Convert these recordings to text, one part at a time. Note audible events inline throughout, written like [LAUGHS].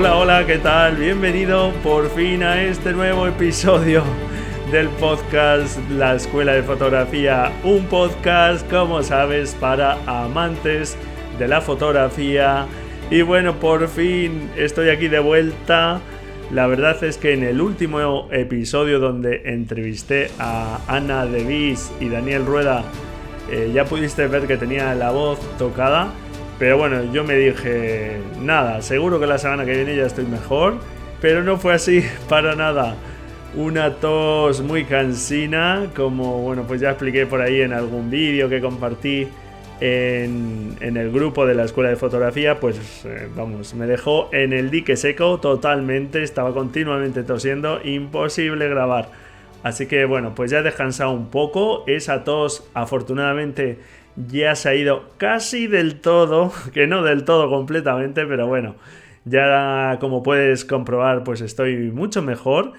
Hola, hola, ¿qué tal? Bienvenido por fin a este nuevo episodio del podcast La Escuela de Fotografía. Un podcast, como sabes, para amantes de la fotografía. Y bueno, por fin estoy aquí de vuelta la verdad es que en el último episodio donde entrevisté a Ana Devis y Daniel Rueda, eh, ya pudiste ver que tenía la voz tocada. Pero bueno, yo me dije, nada, seguro que la semana que viene ya estoy mejor. Pero no fue así [LAUGHS] para nada. Una tos muy cansina, como bueno, pues ya expliqué por ahí en algún vídeo que compartí en, el grupo de la escuela de fotografía, pues eh, vamos, me dejó en el dique seco totalmente, estaba continuamente tosiendo, imposible grabar. Así que bueno, pues ya he descansado un poco, esa tos afortunadamente ya se ha ido casi del todo, [LAUGHS] que no del todo completamente, pero bueno, ya como puedes comprobar pues estoy mucho mejor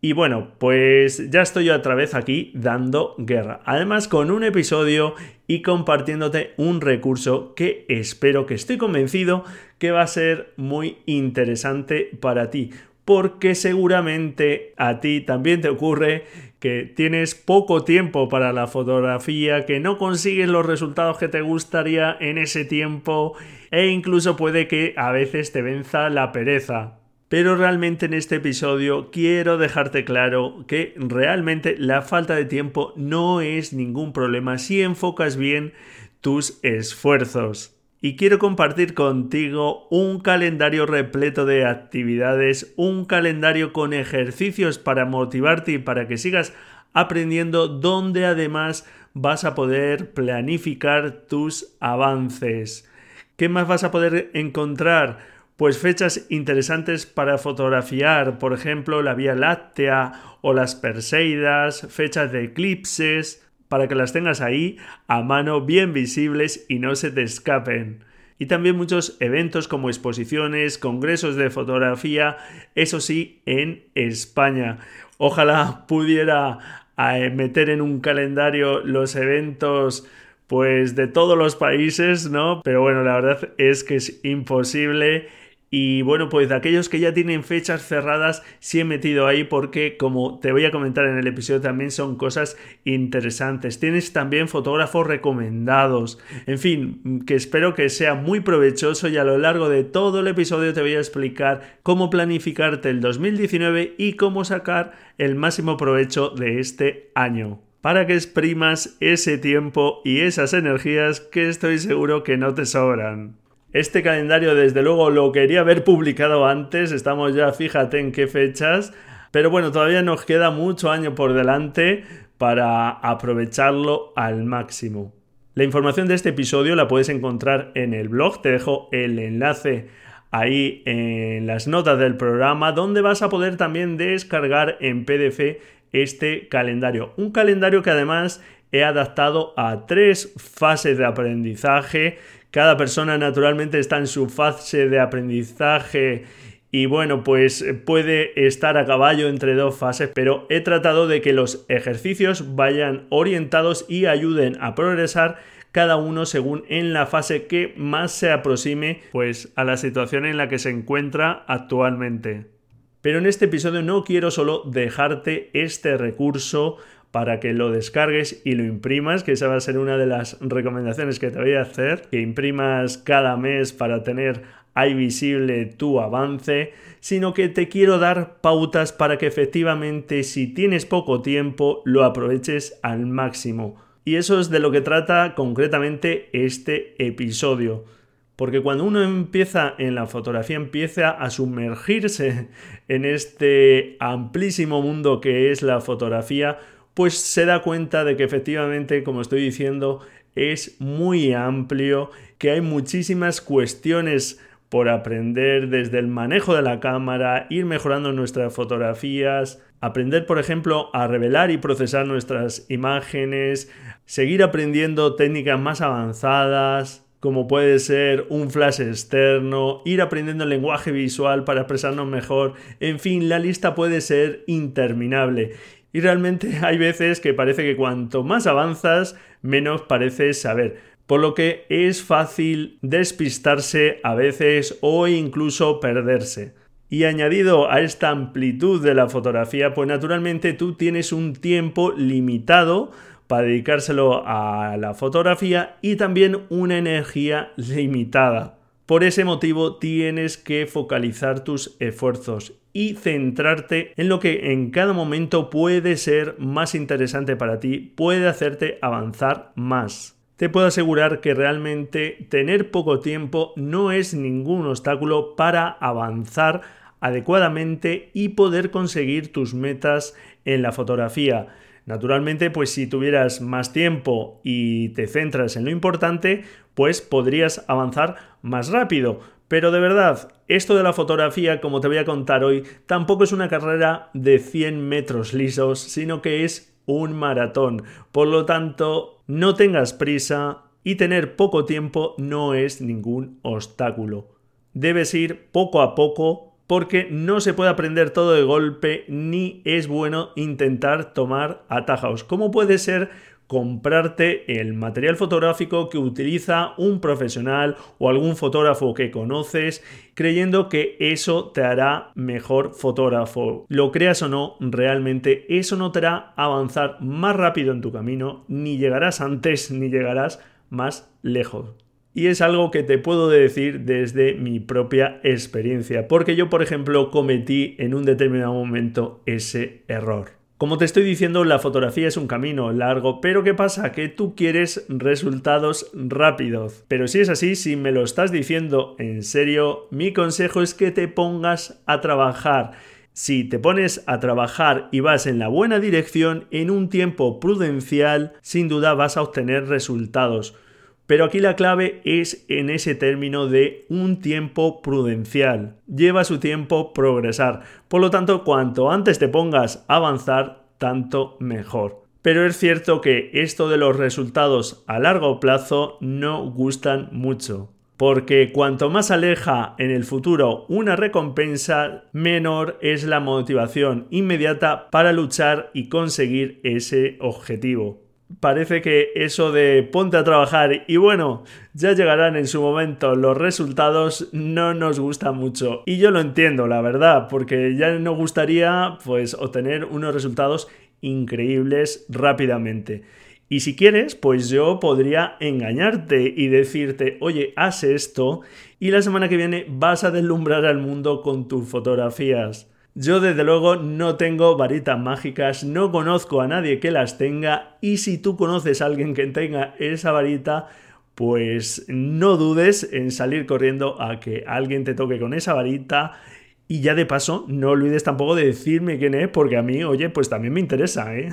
y bueno, pues ya estoy otra vez aquí dando guerra. Además con un episodio y compartiéndote un recurso que espero que estoy convencido que va a ser muy interesante para ti. Porque seguramente a ti también te ocurre que tienes poco tiempo para la fotografía, que no consigues los resultados que te gustaría en ese tiempo e incluso puede que a veces te venza la pereza. Pero realmente en este episodio quiero dejarte claro que realmente la falta de tiempo no es ningún problema si enfocas bien tus esfuerzos. Y quiero compartir contigo un calendario repleto de actividades, un calendario con ejercicios para motivarte y para que sigas aprendiendo, donde además vas a poder planificar tus avances. ¿Qué más vas a poder encontrar? pues fechas interesantes para fotografiar, por ejemplo, la Vía Láctea o las Perseidas, fechas de eclipses, para que las tengas ahí a mano bien visibles y no se te escapen. Y también muchos eventos como exposiciones, congresos de fotografía, eso sí, en España. Ojalá pudiera eh, meter en un calendario los eventos pues de todos los países, ¿no? Pero bueno, la verdad es que es imposible y bueno, pues de aquellos que ya tienen fechas cerradas, sí he metido ahí porque, como te voy a comentar en el episodio, también son cosas interesantes. Tienes también fotógrafos recomendados. En fin, que espero que sea muy provechoso y a lo largo de todo el episodio te voy a explicar cómo planificarte el 2019 y cómo sacar el máximo provecho de este año para que exprimas ese tiempo y esas energías que estoy seguro que no te sobran. Este calendario desde luego lo quería haber publicado antes, estamos ya fíjate en qué fechas, pero bueno, todavía nos queda mucho año por delante para aprovecharlo al máximo. La información de este episodio la puedes encontrar en el blog, te dejo el enlace ahí en las notas del programa donde vas a poder también descargar en PDF este calendario. Un calendario que además he adaptado a tres fases de aprendizaje cada persona naturalmente está en su fase de aprendizaje y bueno, pues puede estar a caballo entre dos fases, pero he tratado de que los ejercicios vayan orientados y ayuden a progresar cada uno según en la fase que más se aproxime pues a la situación en la que se encuentra actualmente. Pero en este episodio no quiero solo dejarte este recurso para que lo descargues y lo imprimas, que esa va a ser una de las recomendaciones que te voy a hacer, que imprimas cada mes para tener ahí visible tu avance, sino que te quiero dar pautas para que efectivamente si tienes poco tiempo lo aproveches al máximo. Y eso es de lo que trata concretamente este episodio. Porque cuando uno empieza en la fotografía, empieza a sumergirse [LAUGHS] en este amplísimo mundo que es la fotografía, pues se da cuenta de que efectivamente, como estoy diciendo, es muy amplio, que hay muchísimas cuestiones por aprender desde el manejo de la cámara, ir mejorando nuestras fotografías, aprender por ejemplo a revelar y procesar nuestras imágenes, seguir aprendiendo técnicas más avanzadas, como puede ser un flash externo, ir aprendiendo el lenguaje visual para expresarnos mejor, en fin, la lista puede ser interminable. Y realmente [LAUGHS] hay veces que parece que cuanto más avanzas, menos pareces saber por lo que es fácil despistarse a veces o incluso perderse. Y añadido a esta amplitud de la fotografía, pues naturalmente tú tienes un tiempo limitado para dedicárselo a la fotografía y también una energía limitada. Por ese motivo tienes que focalizar tus esfuerzos y centrarte en lo que en cada momento puede ser más interesante para ti, puede hacerte avanzar más te puedo asegurar que realmente tener poco tiempo no es ningún obstáculo para avanzar adecuadamente y poder conseguir tus metas en la fotografía. Naturalmente, pues si tuvieras más tiempo y te centras en lo importante, pues podrías avanzar más rápido. Pero de verdad, esto de la fotografía, como te voy a contar hoy, tampoco es una carrera de 100 metros lisos, sino que es un maratón. Por lo tanto, no tengas prisa y tener poco tiempo no es ningún obstáculo. Debes ir poco a poco porque no se puede aprender todo de golpe ni es bueno intentar tomar atajos. ¿Cómo puede ser comprarte el material fotográfico que utiliza un profesional o algún fotógrafo que conoces, creyendo que eso te hará mejor fotógrafo. Lo creas o no, realmente eso no te hará avanzar más rápido en tu camino, ni llegarás antes [LAUGHS] ni llegarás más lejos. Y es algo que te puedo decir desde mi propia experiencia, porque yo, por ejemplo, cometí en un determinado momento ese error. Como te estoy diciendo, la fotografía es un camino largo, pero ¿qué pasa? Que tú quieres resultados rápidos. Pero si es así, si me lo estás diciendo en serio, mi consejo es que te pongas a trabajar. Si te pones a trabajar y vas en la buena dirección, en un tiempo prudencial, sin duda vas a obtener resultados. Pero aquí la clave es en ese término de un tiempo prudencial. Lleva su tiempo progresar. Por lo tanto, cuanto antes te pongas a avanzar, tanto mejor. Pero es cierto que esto de los resultados a largo plazo no gustan mucho. Porque cuanto más aleja en el futuro una recompensa, menor es la motivación inmediata para luchar y conseguir ese objetivo parece que eso de ponte a trabajar y bueno, ya llegarán en su momento los resultados no nos gusta mucho. Y yo lo entiendo, la verdad, porque ya nos gustaría pues obtener unos resultados increíbles rápidamente. Y si quieres, pues yo podría engañarte y decirte, oye, haz esto y la semana que viene vas a deslumbrar al mundo con tus fotografías. Yo desde luego no tengo varitas mágicas, no conozco a nadie que las tenga y si tú conoces a alguien que tenga esa varita, pues no dudes en salir corriendo a que alguien te toque con esa varita. Y ya de paso no olvides tampoco de decirme quién es porque a mí, oye, pues también me interesa, ¿eh?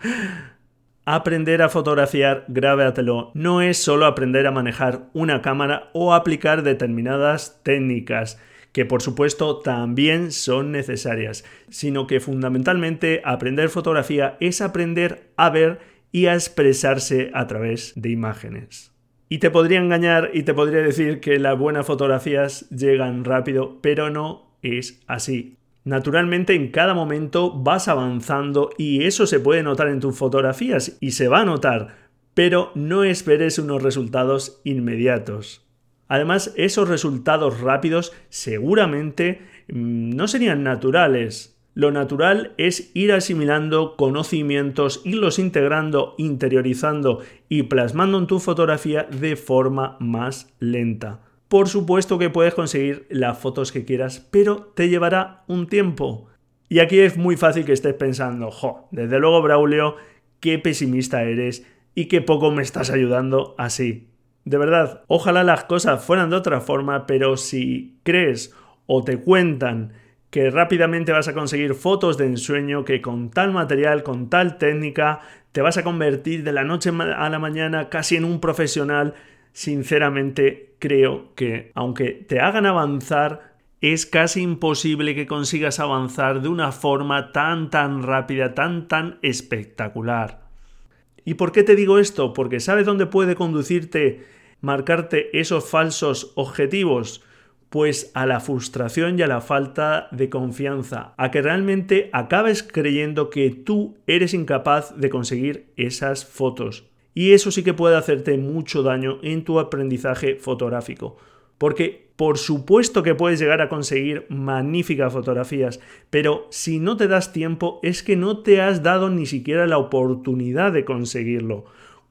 [LAUGHS] Aprender a fotografiar, grábatelo, no es solo aprender a manejar una cámara o aplicar determinadas técnicas que por supuesto también son necesarias, sino que fundamentalmente aprender fotografía es aprender a ver y a expresarse a través de imágenes. Y te podría engañar y te podría decir que las buenas fotografías llegan rápido, pero no es así. Naturalmente en cada momento vas avanzando y eso se puede notar en tus fotografías y se va a notar, pero no esperes unos resultados inmediatos. Además, esos resultados rápidos seguramente mm, no serían naturales. Lo natural es ir asimilando conocimientos, irlos integrando, interiorizando y plasmando en tu fotografía de forma más lenta. Por supuesto que puedes conseguir las fotos que quieras, pero te llevará un tiempo. Y aquí es muy fácil que estés pensando, jo, desde luego Braulio, qué pesimista eres y qué poco me estás ayudando así. De verdad, ojalá las cosas fueran de otra forma, pero si crees o te cuentan que rápidamente vas a conseguir fotos de ensueño, que con tal material, con tal técnica, te vas a convertir de la noche a la mañana casi en un profesional, sinceramente creo que aunque te hagan avanzar, es casi imposible que consigas avanzar de una forma tan tan rápida, tan tan espectacular. ¿Y por qué te digo esto? Porque sabes dónde puede conducirte marcarte esos falsos objetivos pues a la frustración y a la falta de confianza, a que realmente acabes creyendo que tú eres incapaz de conseguir esas fotos. Y eso sí que puede hacerte mucho daño en tu aprendizaje fotográfico. Porque por supuesto que puedes llegar a conseguir magníficas fotografías, pero si no te das tiempo es que no te has dado ni siquiera la oportunidad de conseguirlo.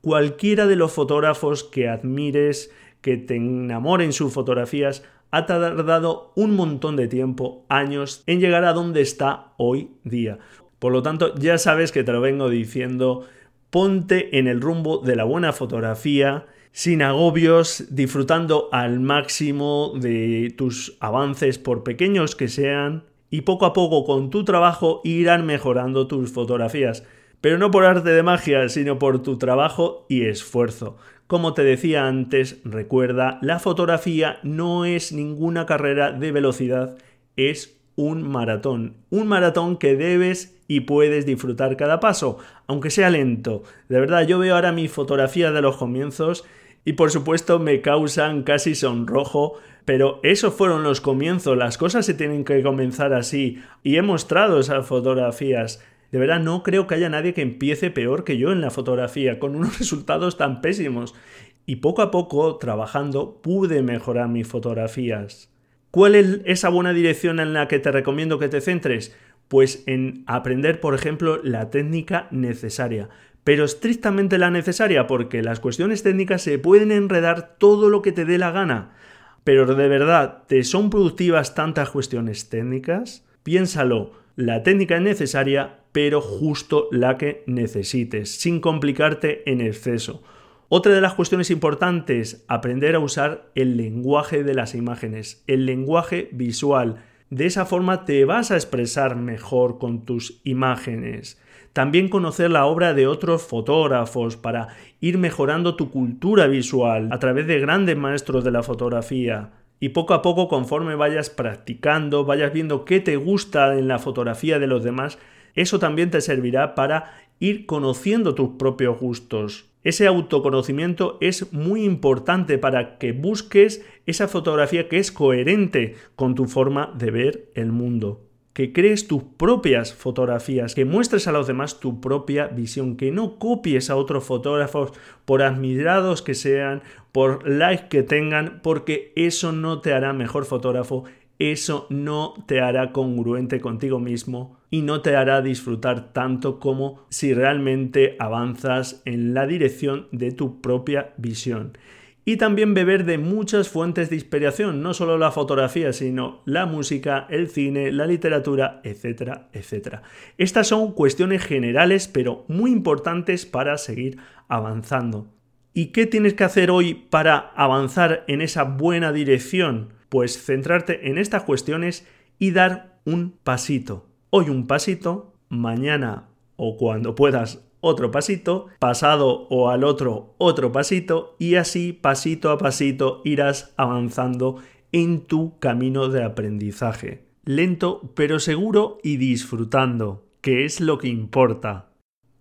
Cualquiera de los fotógrafos que admires, que te enamoren sus fotografías, ha tardado un montón de tiempo, años, en llegar a donde está hoy día. Por lo tanto, ya sabes que te lo vengo diciendo, ponte en el rumbo de la buena fotografía, sin agobios, disfrutando al máximo de tus avances, por pequeños que sean, y poco a poco con tu trabajo irán mejorando tus fotografías. Pero no por arte de magia, sino por tu trabajo y esfuerzo. Como te decía antes, recuerda, la fotografía no es ninguna carrera de velocidad, es un maratón. Un maratón que debes y puedes disfrutar cada paso, aunque sea lento. De verdad, yo veo ahora mis fotografías de los comienzos y por supuesto me causan casi sonrojo, pero esos fueron los comienzos, las cosas se tienen que comenzar así y he mostrado esas fotografías. De verdad, no creo que haya nadie que empiece peor que yo en la fotografía, con unos [LAUGHS] resultados tan pésimos. Y poco a poco, trabajando, pude mejorar mis fotografías. ¿Cuál es esa buena dirección en la que te recomiendo que te centres? Pues en aprender, por ejemplo, la técnica necesaria. Pero estrictamente la necesaria, porque las cuestiones técnicas se pueden enredar todo lo que te dé la gana. Pero de verdad, ¿te son productivas tantas cuestiones técnicas? Piénsalo, la técnica es necesaria, pero justo la que necesites, sin complicarte en exceso. Otra de las cuestiones importantes, aprender a usar el lenguaje de las imágenes, el lenguaje visual. De esa forma te vas a expresar mejor con tus imágenes. También conocer la obra de otros fotógrafos para ir mejorando tu cultura visual a través de grandes maestros de la fotografía. Y poco a poco, conforme vayas practicando, vayas viendo qué te gusta en la fotografía de los demás, eso también te servirá para ir conociendo tus propios gustos. Ese autoconocimiento es muy importante para que busques esa fotografía que es coherente con tu forma de ver el mundo. Que crees tus propias fotografías, que muestres a los demás tu propia visión, que no copies a otros fotógrafos por admirados que sean, por likes que tengan, porque eso no te hará mejor fotógrafo, eso no te hará congruente contigo mismo y no te hará disfrutar tanto como si realmente avanzas en la dirección de tu propia visión. Y también beber de muchas fuentes de inspiración, no solo la fotografía, sino la música, el cine, la literatura, etcétera, etcétera. Estas son cuestiones generales, pero muy importantes para seguir avanzando. ¿Y qué tienes que hacer hoy para avanzar en esa buena dirección? Pues centrarte en estas cuestiones y dar un pasito. Hoy un pasito, mañana o cuando puedas otro pasito, pasado o al otro otro pasito y así pasito a pasito irás avanzando en tu camino de aprendizaje. Lento pero seguro y disfrutando, que es lo que importa.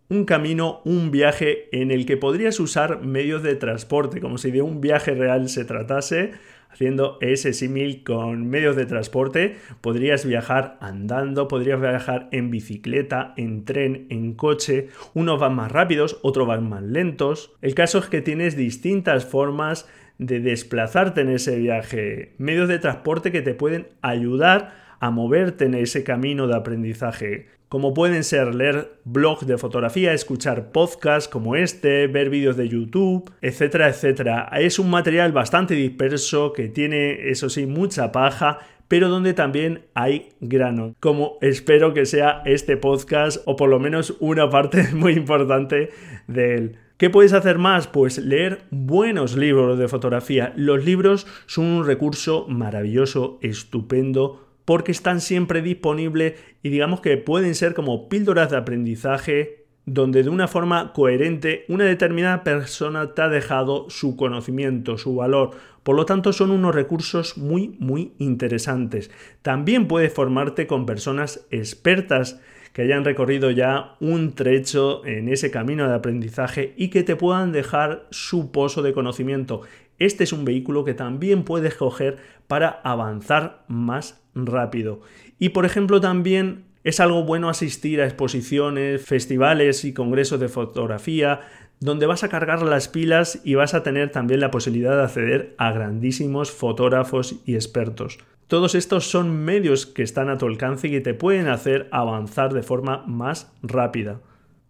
Un camino, un viaje en el que podrías usar medios de transporte, como si de un viaje real se tratase, haciendo ese símil con medios de transporte, podrías viajar andando, podrías viajar en bicicleta, en tren, en coche, unos van más rápidos, otros van más lentos. El caso es que tienes distintas formas de desplazarte en ese viaje, medios de transporte que te pueden ayudar a moverte en ese camino de aprendizaje como pueden ser leer blogs de fotografía, escuchar podcasts como este, ver vídeos de YouTube, etcétera, etcétera. Es un material bastante disperso que tiene, eso sí, mucha paja, pero donde también hay grano, como espero que sea este podcast o por lo menos una parte [LAUGHS] muy importante de él. ¿Qué puedes hacer más? Pues leer buenos libros de fotografía. Los libros son un recurso maravilloso, estupendo, porque están siempre disponibles y digamos que pueden ser como píldoras de aprendizaje donde de una forma coherente una determinada persona te ha dejado su conocimiento, su valor. Por lo tanto, son unos recursos muy, muy interesantes. También puedes formarte con personas expertas que hayan recorrido ya un trecho en ese camino de aprendizaje y que te puedan dejar su pozo de conocimiento. Este es un vehículo que también puedes coger para avanzar más rápido. Y por ejemplo también es algo bueno asistir a exposiciones, festivales y congresos de fotografía, donde vas a cargar las pilas y vas a tener también la posibilidad de acceder a grandísimos fotógrafos y expertos. Todos estos son medios que están a tu alcance y que te pueden hacer avanzar de forma más rápida.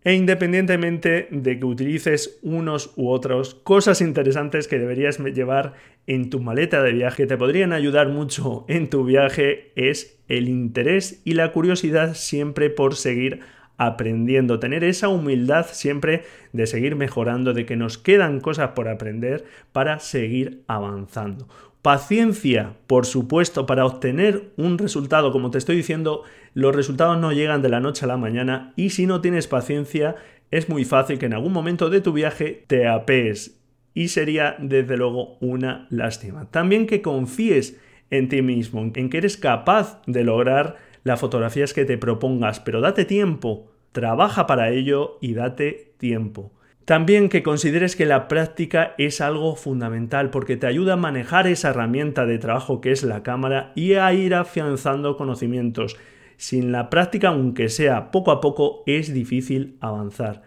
E independientemente de que utilices unos u otros, cosas interesantes que deberías llevar en tu maleta de viaje te podrían ayudar mucho en tu viaje es el interés y la curiosidad siempre por seguir aprendiendo, tener esa humildad siempre de seguir mejorando, de que nos quedan cosas por aprender para seguir avanzando. Paciencia, por supuesto, para obtener un resultado. Como te estoy diciendo, los resultados no llegan de la noche a la mañana y si no tienes paciencia, es muy fácil que en algún momento de tu viaje te apees y sería desde luego una lástima. También que confíes en ti mismo, en que eres capaz de lograr las fotografías que te propongas, pero date tiempo, trabaja para ello y date tiempo. También que consideres que la práctica es algo fundamental porque te ayuda a manejar esa herramienta de trabajo que es la cámara y a ir afianzando conocimientos. Sin la práctica, aunque sea poco a poco, es difícil avanzar.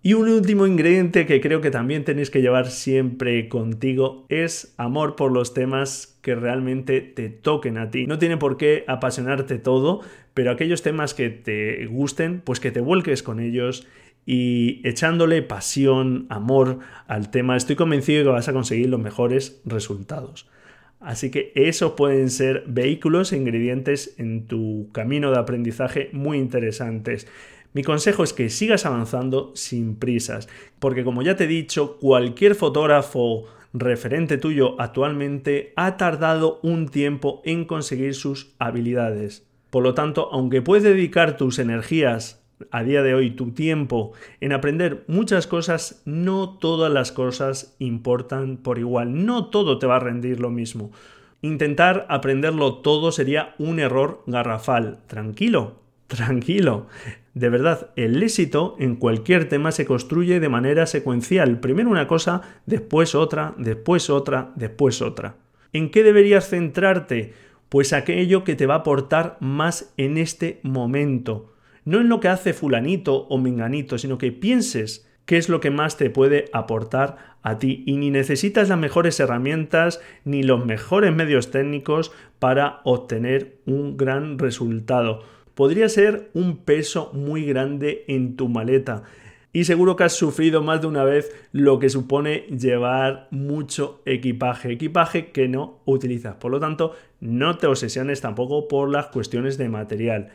Y un último ingrediente que creo que también tenéis que llevar siempre contigo es amor por los temas que realmente te toquen a ti. No tiene por qué apasionarte todo, pero aquellos temas que te gusten, pues que te vuelques con ellos y echándole pasión, amor al tema, estoy convencido de que vas a conseguir los mejores resultados. Así que esos pueden ser vehículos e ingredientes en tu camino de aprendizaje muy interesantes. Mi consejo es que sigas avanzando sin prisas, porque como ya te he dicho, cualquier fotógrafo referente tuyo actualmente ha tardado un tiempo en conseguir sus habilidades. Por lo tanto, aunque puedes dedicar tus energías a día de hoy tu tiempo en aprender muchas cosas, no todas las cosas importan por igual, no todo te va a rendir lo mismo. Intentar aprenderlo todo sería un error garrafal. Tranquilo, tranquilo. De verdad, el éxito en cualquier tema se construye de manera secuencial. Primero una cosa, después otra, después otra, después otra. ¿En qué deberías centrarte? Pues aquello que te va a aportar más en este momento no en lo que hace fulanito o menganito, sino que pienses qué es lo que más te puede aportar a ti y ni necesitas las mejores herramientas ni los mejores medios técnicos para obtener un gran resultado. Podría ser un peso muy grande en tu maleta y seguro que has sufrido más de una vez lo que supone llevar mucho equipaje, equipaje que no utilizas. Por lo tanto, no te obsesiones tampoco por las cuestiones de material.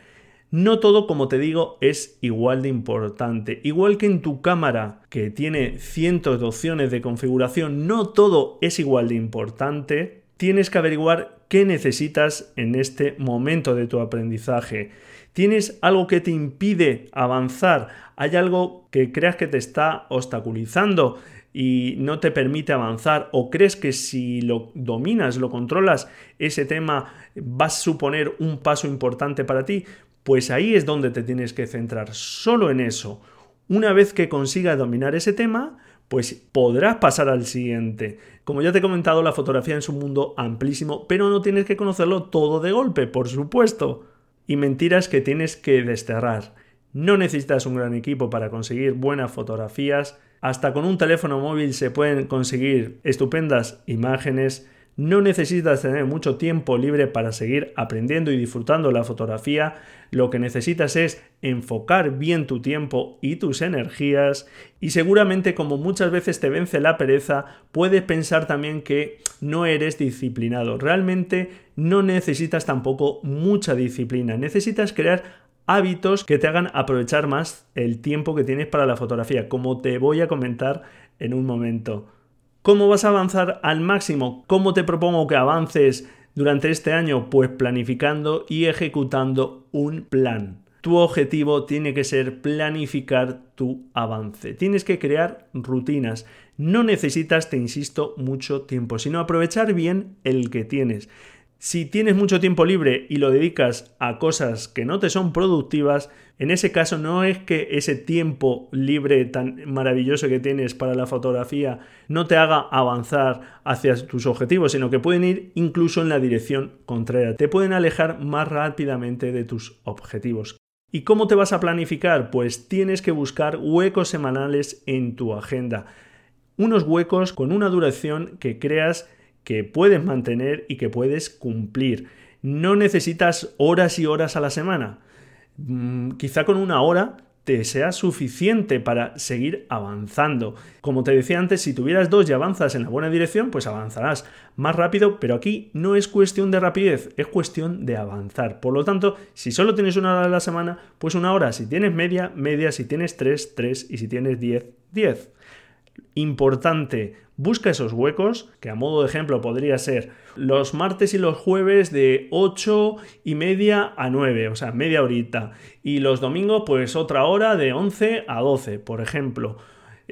No todo, como te digo, es igual de importante. Igual que en tu cámara, que tiene cientos de opciones de configuración, no todo es igual de importante. Tienes que averiguar qué necesitas en este momento de tu aprendizaje. ¿Tienes algo que te impide avanzar? ¿Hay algo que creas que te está obstaculizando? y no te permite avanzar o crees que si lo dominas, lo controlas, ese tema va a suponer un paso importante para ti, pues ahí es donde te tienes que centrar, solo en eso. Una vez que consigas dominar ese tema, pues podrás pasar al siguiente. Como ya te he comentado, la fotografía es un mundo amplísimo, pero no tienes que conocerlo todo de golpe, por supuesto. Y mentiras que tienes que desterrar. No necesitas un gran equipo para conseguir buenas fotografías. Hasta con un teléfono móvil se pueden conseguir estupendas imágenes. No necesitas tener mucho tiempo libre para seguir aprendiendo y disfrutando la fotografía. Lo que necesitas es enfocar bien tu tiempo y tus energías. Y seguramente como muchas veces te vence la pereza, puedes pensar también que no eres disciplinado. Realmente no necesitas tampoco mucha disciplina. Necesitas crear hábitos que te hagan aprovechar más el tiempo que tienes para la fotografía, como te voy a comentar en un momento. ¿Cómo vas a avanzar al máximo? ¿Cómo te propongo que avances durante este año? Pues planificando y ejecutando un plan. Tu objetivo tiene que ser planificar tu avance. Tienes que crear rutinas. No necesitas, te insisto, mucho tiempo, sino aprovechar bien el que tienes. Si tienes mucho tiempo libre y lo dedicas a cosas que no te son productivas, en ese caso no es que ese tiempo libre tan maravilloso que tienes para la fotografía no te haga avanzar hacia tus objetivos, sino que pueden ir incluso en la dirección contraria. Te pueden alejar más rápidamente de tus objetivos. ¿Y cómo te vas a planificar? Pues tienes que buscar huecos semanales en tu agenda. Unos huecos con una duración que creas que puedes mantener y que puedes cumplir. No necesitas horas y horas a la semana. Mm, quizá con una hora te sea suficiente para seguir avanzando. Como te decía antes, si tuvieras dos y avanzas en la buena dirección, pues avanzarás más rápido, pero aquí no es cuestión de rapidez, es cuestión de avanzar. Por lo tanto, si solo tienes una hora a la semana, pues una hora. Si tienes media, media. Si tienes tres, tres. Y si tienes diez, diez. Importante, busca esos huecos, que a modo de ejemplo podría ser los martes y los jueves de 8 y media a 9, o sea, media horita. Y los domingos, pues otra hora de 11 a 12, por ejemplo.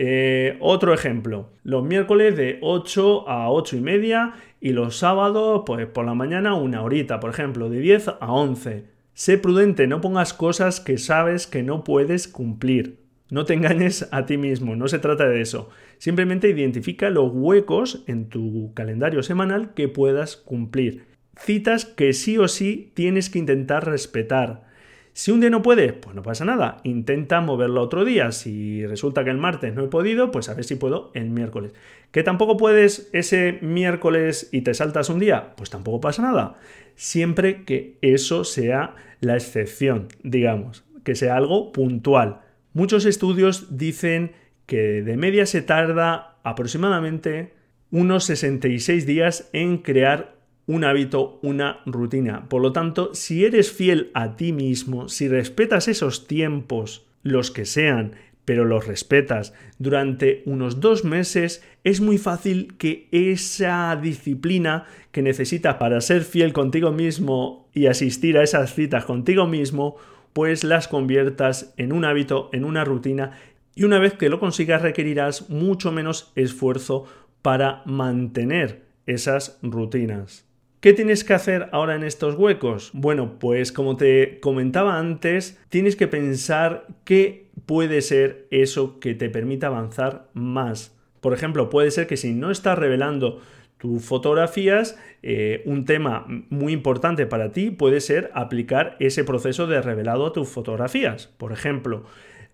Eh, otro ejemplo, los miércoles de 8 a 8 y media y los sábados, pues por la mañana una horita, por ejemplo, de 10 a 11. Sé prudente, no pongas cosas que sabes que no puedes cumplir. No te engañes a ti mismo, no se trata de eso. Simplemente identifica los huecos en tu calendario semanal que puedas cumplir. Citas que sí o sí tienes que intentar respetar. Si un día no puedes, pues no pasa nada. Intenta moverlo otro día. Si resulta que el martes no he podido, pues a ver si puedo el miércoles. ¿Que tampoco puedes ese miércoles y te saltas un día? Pues tampoco pasa nada. Siempre que eso sea la excepción, digamos, que sea algo puntual. Muchos estudios dicen que de media se tarda aproximadamente unos 66 días en crear un hábito, una rutina. Por lo tanto, si eres fiel a ti mismo, si respetas esos tiempos, los que sean, pero los respetas durante unos dos meses, es muy fácil que esa disciplina que necesitas para ser fiel contigo mismo y asistir a esas citas contigo mismo, pues las conviertas en un hábito, en una rutina, y una vez que lo consigas requerirás mucho menos esfuerzo para mantener esas rutinas. ¿Qué tienes que hacer ahora en estos huecos? Bueno, pues como te comentaba antes, tienes que pensar qué puede ser eso que te permita avanzar más. Por ejemplo, puede ser que si no estás revelando tus fotografías, eh, un tema muy importante para ti puede ser aplicar ese proceso de revelado a tus fotografías. Por ejemplo,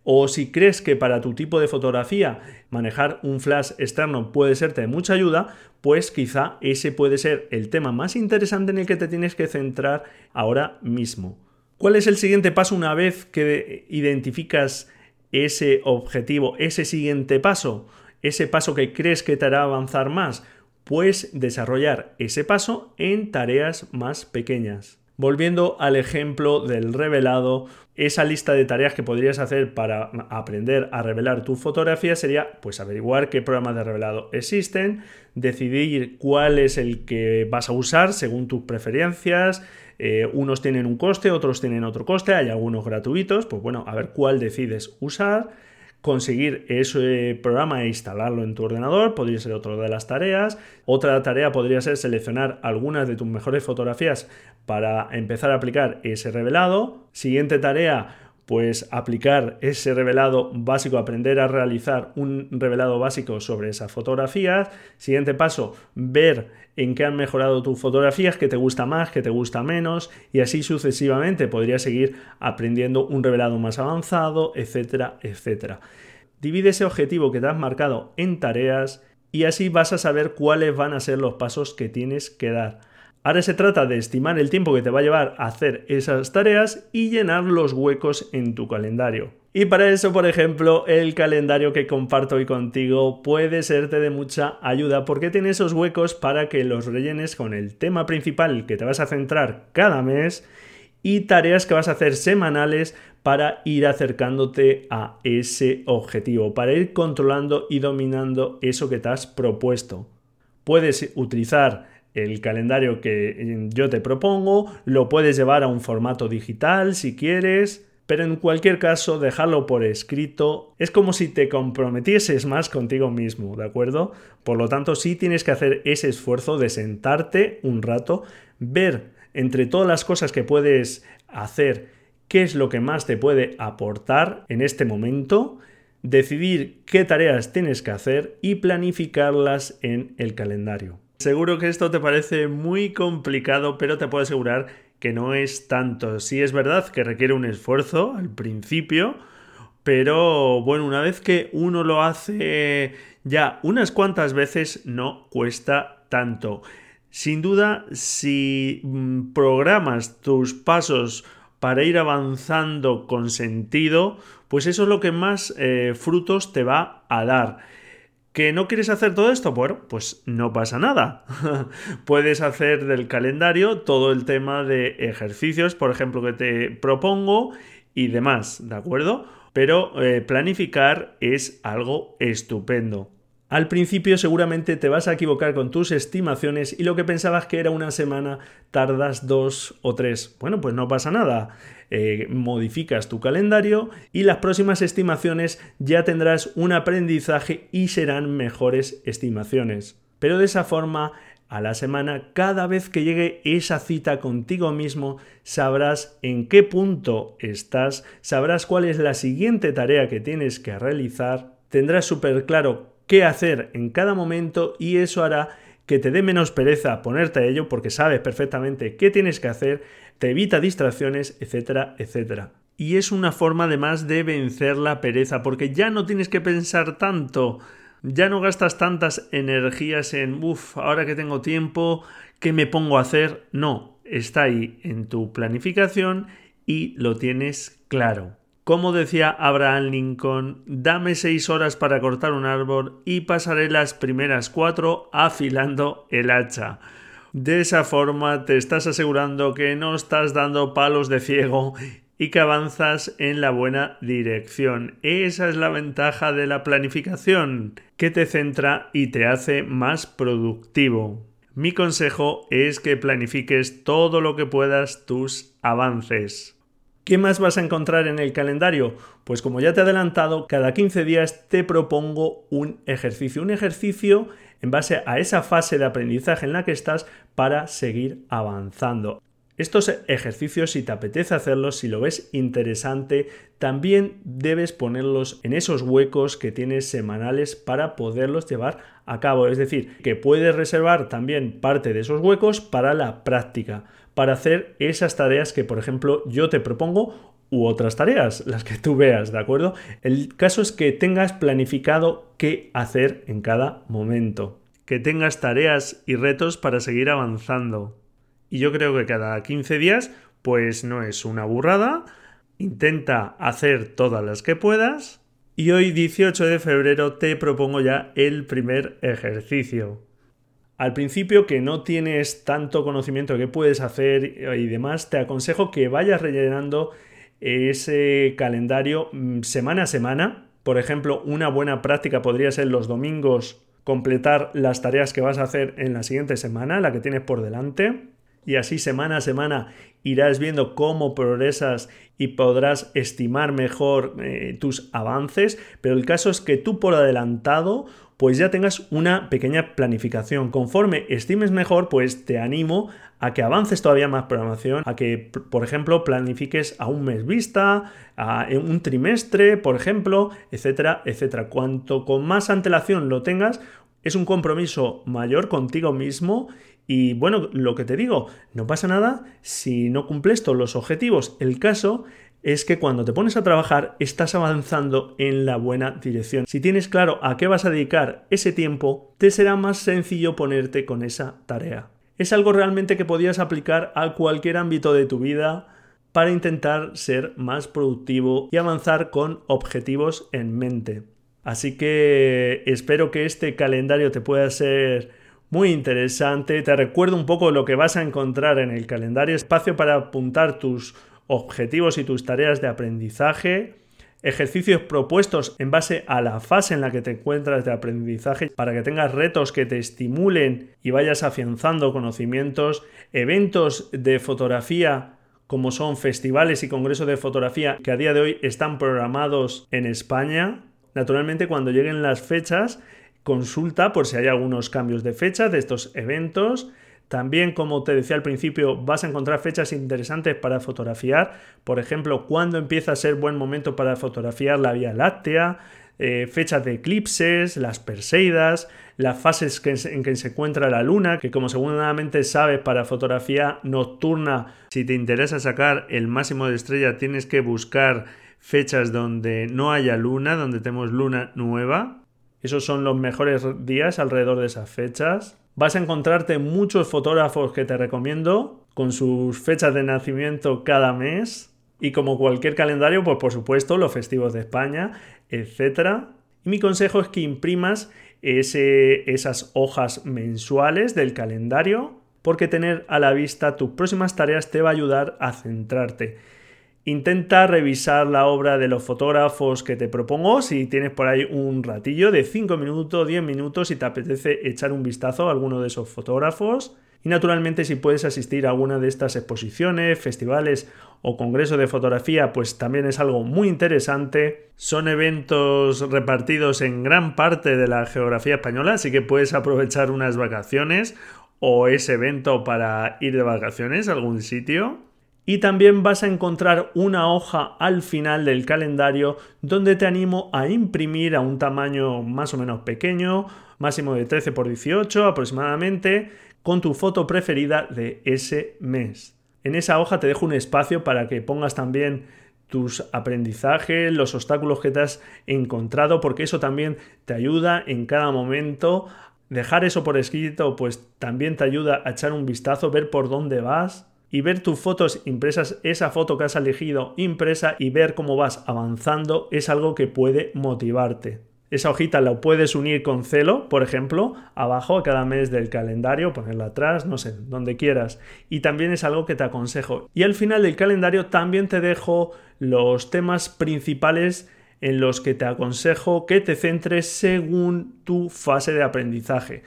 o si crees que para tu tipo de fotografía manejar un flash externo puede serte de mucha ayuda, pues quizá ese puede ser el tema más interesante en el que te tienes que centrar ahora mismo. ¿Cuál es el siguiente paso una vez que identificas ese objetivo, ese siguiente paso, ese paso que crees que te hará avanzar más? Pues desarrollar ese paso en tareas más pequeñas. Volviendo al ejemplo del revelado, esa lista de tareas que podrías hacer para aprender a revelar tu fotografía sería pues averiguar qué programas de revelado existen, decidir cuál es el que vas a usar según tus preferencias, eh, unos tienen un coste, otros tienen otro coste, hay algunos gratuitos, pues bueno, a ver cuál decides usar conseguir ese programa e instalarlo en tu ordenador, podría ser otra de las tareas. Otra tarea podría ser seleccionar algunas de tus mejores fotografías para empezar a aplicar ese revelado. Siguiente tarea, pues aplicar ese revelado básico, aprender a realizar un revelado básico sobre esas fotografías. Siguiente paso, ver en qué han mejorado tus fotografías, qué te gusta más, qué te gusta menos y así sucesivamente podrías seguir aprendiendo un revelado más avanzado, etcétera, etcétera. Divide ese objetivo que te has marcado en tareas y así vas a saber cuáles van a ser los pasos que tienes que dar. Ahora se trata de estimar el tiempo que te va a llevar a hacer esas tareas y llenar los huecos en tu calendario. Y para eso, por ejemplo, el calendario que comparto hoy contigo puede serte de mucha ayuda porque tiene esos huecos para que los rellenes con el tema principal que te vas a centrar cada mes y tareas que vas a hacer semanales para ir acercándote a ese objetivo, para ir controlando y dominando eso que te has propuesto. Puedes utilizar el calendario que yo te propongo, lo puedes llevar a un formato digital si quieres, pero en cualquier caso, dejarlo por escrito es como si te comprometieses más contigo mismo, ¿de acuerdo? Por lo tanto, sí tienes que hacer ese esfuerzo de sentarte un rato, ver entre todas las cosas que puedes hacer qué es lo que más te puede aportar en este momento, decidir qué tareas tienes que hacer y planificarlas en el calendario. Seguro que esto te parece muy complicado, pero te puedo asegurar que no es tanto. Sí es verdad que requiere un esfuerzo al principio, pero bueno, una vez que uno lo hace ya unas cuantas veces, no cuesta tanto. Sin duda, si mm, programas tus pasos para ir avanzando con sentido, pues eso es lo que más eh, frutos te va a dar. ¿Que no quieres hacer todo esto? Bueno, pues no pasa nada. [LAUGHS] Puedes hacer del calendario todo el tema de ejercicios, por ejemplo, que te propongo y demás, ¿de acuerdo? Pero eh, planificar es algo estupendo. Al principio seguramente te vas a equivocar con tus estimaciones y lo que pensabas que era una semana tardas dos o tres. Bueno, pues no pasa nada. Eh, modificas tu calendario y las próximas estimaciones ya tendrás un aprendizaje y serán mejores estimaciones. Pero de esa forma, a la semana, cada vez que llegue esa cita contigo mismo, sabrás en qué punto estás, sabrás cuál es la siguiente tarea que tienes que realizar, tendrás súper claro qué hacer en cada momento y eso hará que te dé menos pereza ponerte a ello porque sabes perfectamente qué tienes que hacer, te evita distracciones, etcétera, etcétera. Y es una forma además de vencer la pereza porque ya no tienes que pensar tanto, ya no gastas tantas energías en, uff, ahora que tengo tiempo, ¿qué me pongo a hacer? No, está ahí en tu planificación y lo tienes claro. Como decía Abraham Lincoln, dame seis horas para cortar un árbol y pasaré las primeras cuatro afilando el hacha. De esa forma te estás asegurando que no estás dando palos de ciego y que avanzas en la buena dirección. Esa es la ventaja de la planificación, que te centra y te hace más productivo. Mi consejo es que planifiques todo lo que puedas tus avances. ¿Qué más vas a encontrar en el calendario? Pues como ya te he adelantado, cada 15 días te propongo un ejercicio, un ejercicio en base a esa fase de aprendizaje en la que estás para seguir avanzando. Estos ejercicios, si te apetece hacerlos, si lo ves interesante, también debes ponerlos en esos huecos que tienes semanales para poderlos llevar a cabo. Es decir, que puedes reservar también parte de esos huecos para la práctica para hacer esas tareas que, por ejemplo, yo te propongo u otras tareas, las que tú veas, ¿de acuerdo? El caso es que tengas planificado qué hacer en cada momento, que tengas tareas y retos para seguir avanzando. Y yo creo que cada 15 días, pues no es una burrada, intenta hacer todas las que puedas. Y hoy 18 de febrero te propongo ya el primer ejercicio al principio que no tienes tanto conocimiento de qué puedes hacer y demás, te aconsejo que vayas rellenando ese calendario mm, semana a semana. Por ejemplo, una buena práctica podría ser los domingos completar las tareas que vas a hacer en la siguiente semana, la que tienes por delante. Y así semana a semana irás viendo cómo progresas y podrás estimar mejor eh, tus avances. Pero el caso es que tú por adelantado pues ya tengas una pequeña planificación. Conforme estimes mejor, pues te animo a que avances todavía más programación, a que, por ejemplo, planifiques a un mes vista, a un trimestre, por ejemplo, etcétera, etcétera. Cuanto con más antelación lo tengas, es un compromiso mayor contigo mismo y bueno, lo que te digo, no pasa nada si no cumples todos los objetivos. El caso es que cuando te pones a trabajar estás avanzando en la buena dirección. Si tienes claro a qué vas a dedicar ese tiempo, te será más sencillo ponerte con esa tarea. Es algo realmente que podías aplicar a cualquier ámbito de tu vida para intentar ser más productivo y avanzar con objetivos en mente. Así que espero que este calendario te pueda ser muy interesante. Te recuerdo un poco lo que vas a encontrar en el calendario, espacio para apuntar tus objetivos y tus tareas de aprendizaje, ejercicios propuestos en base a la fase en la que te encuentras de aprendizaje para que tengas retos que te estimulen y vayas afianzando conocimientos, eventos de fotografía como son festivales y congresos de fotografía que a día de hoy están programados en España. Naturalmente cuando lleguen las fechas consulta por si hay algunos cambios de fecha de estos eventos también, como te decía al principio, vas a encontrar fechas interesantes para fotografiar. Por ejemplo, cuándo empieza a ser buen momento para fotografiar la Vía Láctea, eh, fechas de eclipses, las Perseidas, las fases en que se encuentra la luna, que como seguramente sabes para fotografía nocturna, si te interesa sacar el máximo de estrella, tienes que buscar fechas donde no haya luna, donde tenemos luna nueva. Esos son los mejores días alrededor de esas fechas. Vas a encontrarte muchos fotógrafos que te recomiendo con sus fechas de nacimiento cada mes y como cualquier calendario, pues por supuesto los festivos de España, etc. Y mi consejo es que imprimas esas hojas mensuales del calendario porque tener a la vista tus próximas tareas te va a ayudar a centrarte Intenta revisar la obra de los fotógrafos que te propongo si tienes por ahí un ratillo de 5 minutos, 10 minutos si te apetece echar un vistazo a alguno de esos fotógrafos. Y naturalmente si puedes asistir a alguna de estas exposiciones, festivales o congresos de fotografía, pues también es algo muy interesante. Son eventos repartidos en gran parte de la geografía española, así que puedes aprovechar unas vacaciones o ese evento para ir de vacaciones a algún sitio. Y también vas a encontrar una hoja al final del calendario donde te animo a imprimir a un tamaño más o menos pequeño, máximo de 13 por 18 aproximadamente, con tu foto preferida de ese mes. En esa hoja te dejo un espacio para que pongas también tus aprendizajes, los obstáculos que te has encontrado, porque eso también te ayuda en cada momento. Dejar eso por escrito, pues también te ayuda a echar un vistazo, ver por dónde vas y ver tus fotos impresas, esa foto que has elegido impresa y ver cómo vas avanzando es algo que puede motivarte. Esa hojita la puedes unir con celo, por ejemplo, abajo a cada mes del calendario, ponerla atrás, no sé, donde quieras. Y también es algo que te aconsejo. Y al final del calendario también te dejo los temas principales en los que te aconsejo que te centres según tu fase de aprendizaje.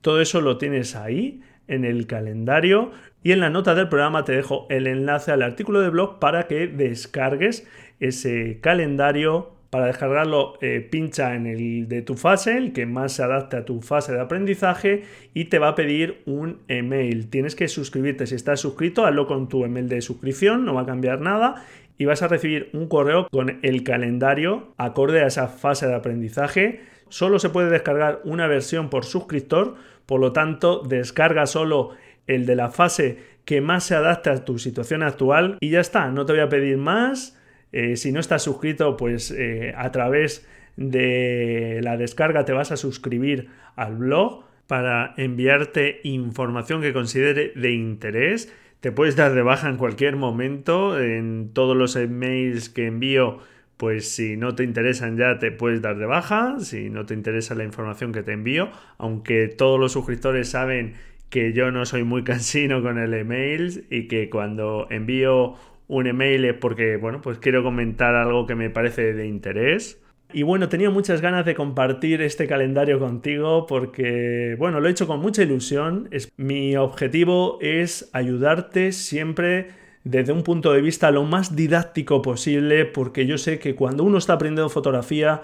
Todo eso lo tienes ahí en el calendario. Y en la nota del programa te dejo el enlace al artículo de blog para que descargues ese calendario. Para descargarlo, eh, pincha en el de tu fase, el que más se adapte a tu fase de aprendizaje, y te va a pedir un email. Tienes que suscribirte. Si estás suscrito, hazlo con tu email de suscripción, no va a cambiar nada. Y vas a recibir un correo con el calendario acorde a esa fase de aprendizaje. Solo se puede descargar una versión por suscriptor, por lo tanto, descarga solo el de la fase que más se adapte a tu situación actual y ya está, no te voy a pedir más. Eh, si no estás suscrito, pues eh, a través de la descarga te vas a suscribir al blog para enviarte información que considere de interés. Te puedes dar de baja en cualquier momento. En todos los emails que envío, pues si no te interesan ya te puedes dar de baja. Si no te interesa la información que te envío, aunque todos los suscriptores saben que yo no soy muy [LAUGHS] cansino con el email y que cuando envío un email es porque, bueno, pues quiero comentar algo que me parece de interés. Y bueno, tenía muchas ganas de compartir este calendario contigo porque, bueno, lo he hecho con mucha ilusión. Es, mi objetivo es ayudarte siempre desde un punto de vista lo más didáctico posible porque yo sé que cuando uno está aprendiendo fotografía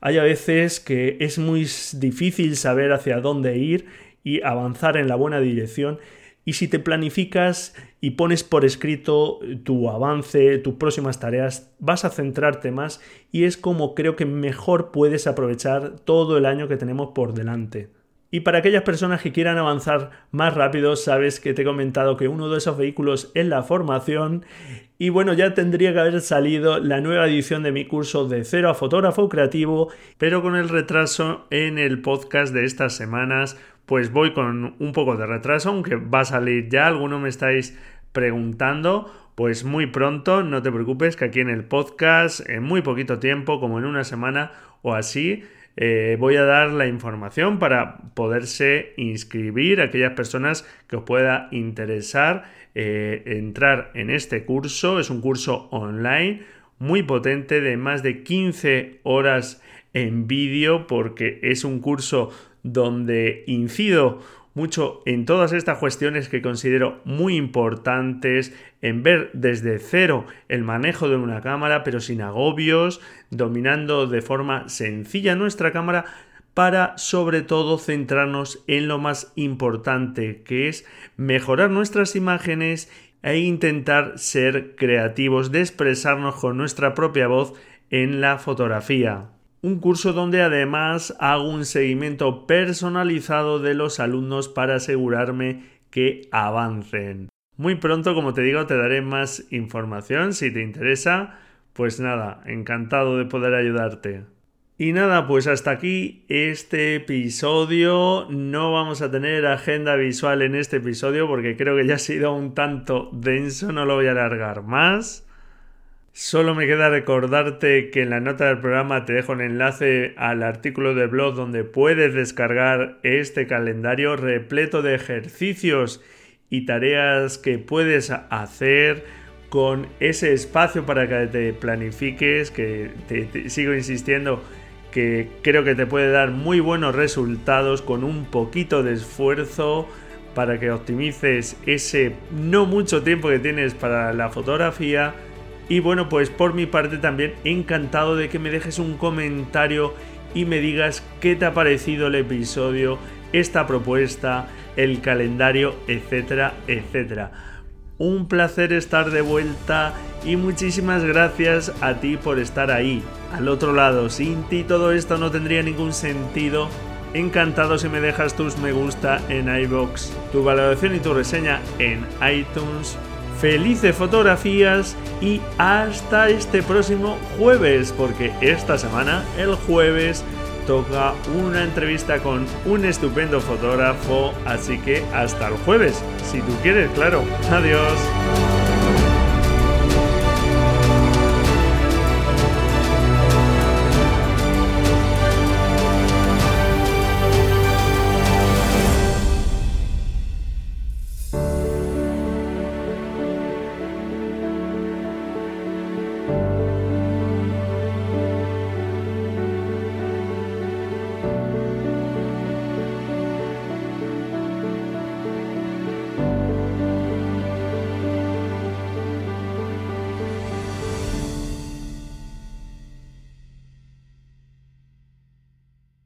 hay a veces que es muy difícil saber hacia dónde ir y avanzar en la buena dirección. Y si te planificas y pones por escrito tu avance, tus próximas tareas, vas a centrarte más y es como creo que mejor puedes aprovechar todo el año que tenemos por delante. Y para aquellas personas que quieran avanzar más rápido, sabes que te he comentado que uno de esos vehículos es la formación. Y bueno, ya tendría que haber salido la nueva edición de mi curso de cero a fotógrafo creativo, pero con el retraso en el podcast de estas semanas, pues voy con un poco de retraso, aunque va a salir ya. Algunos me estáis preguntando. Pues muy pronto, no te preocupes, que aquí en el podcast, en muy poquito tiempo, como en una semana o así, eh, voy a dar la información para poderse inscribir aquellas personas que os pueda interesar eh, entrar en este curso. Es un curso online muy potente de más de 15 horas en vídeo porque es un curso donde incido mucho en todas estas cuestiones que considero muy importantes, en ver desde cero el manejo de una cámara, pero sin agobios, dominando de forma sencilla nuestra cámara para sobre todo centrarnos en lo más importante, que es mejorar nuestras imágenes e intentar ser creativos, de expresarnos con nuestra propia voz en la fotografía un curso donde además hago un seguimiento personalizado de los alumnos para asegurarme que avancen. Muy pronto, como te digo, te daré más información si te interesa. Pues nada, encantado de poder ayudarte. Y nada, pues hasta aquí este episodio. No vamos a tener agenda visual en este episodio porque creo que ya ha sido un tanto denso, no lo voy a alargar más. Solo me queda recordarte que en la nota del programa te dejo un enlace al artículo de blog donde puedes descargar este calendario repleto de ejercicios y tareas que puedes hacer con ese espacio para que te planifiques, que te, sigo insistiendo que creo que te puede dar muy buenos resultados con un poquito de esfuerzo para que optimices ese no mucho tiempo que tienes para la fotografía y bueno, pues por mi parte también encantado de que me dejes un comentario y me digas qué te ha parecido el episodio, esta propuesta, el calendario, etcétera, etcétera. Un placer estar de vuelta y muchísimas gracias a ti por estar ahí, al otro lado. Sin ti todo esto no tendría ningún sentido. Encantado si me dejas tus me gusta en iBox, tu valoración y tu reseña en iTunes felices fotografías y hasta este próximo jueves, porque esta semana, el jueves, toca una entrevista con un estupendo fotógrafo, así que hasta el jueves, si tú quieres, claro. Adiós.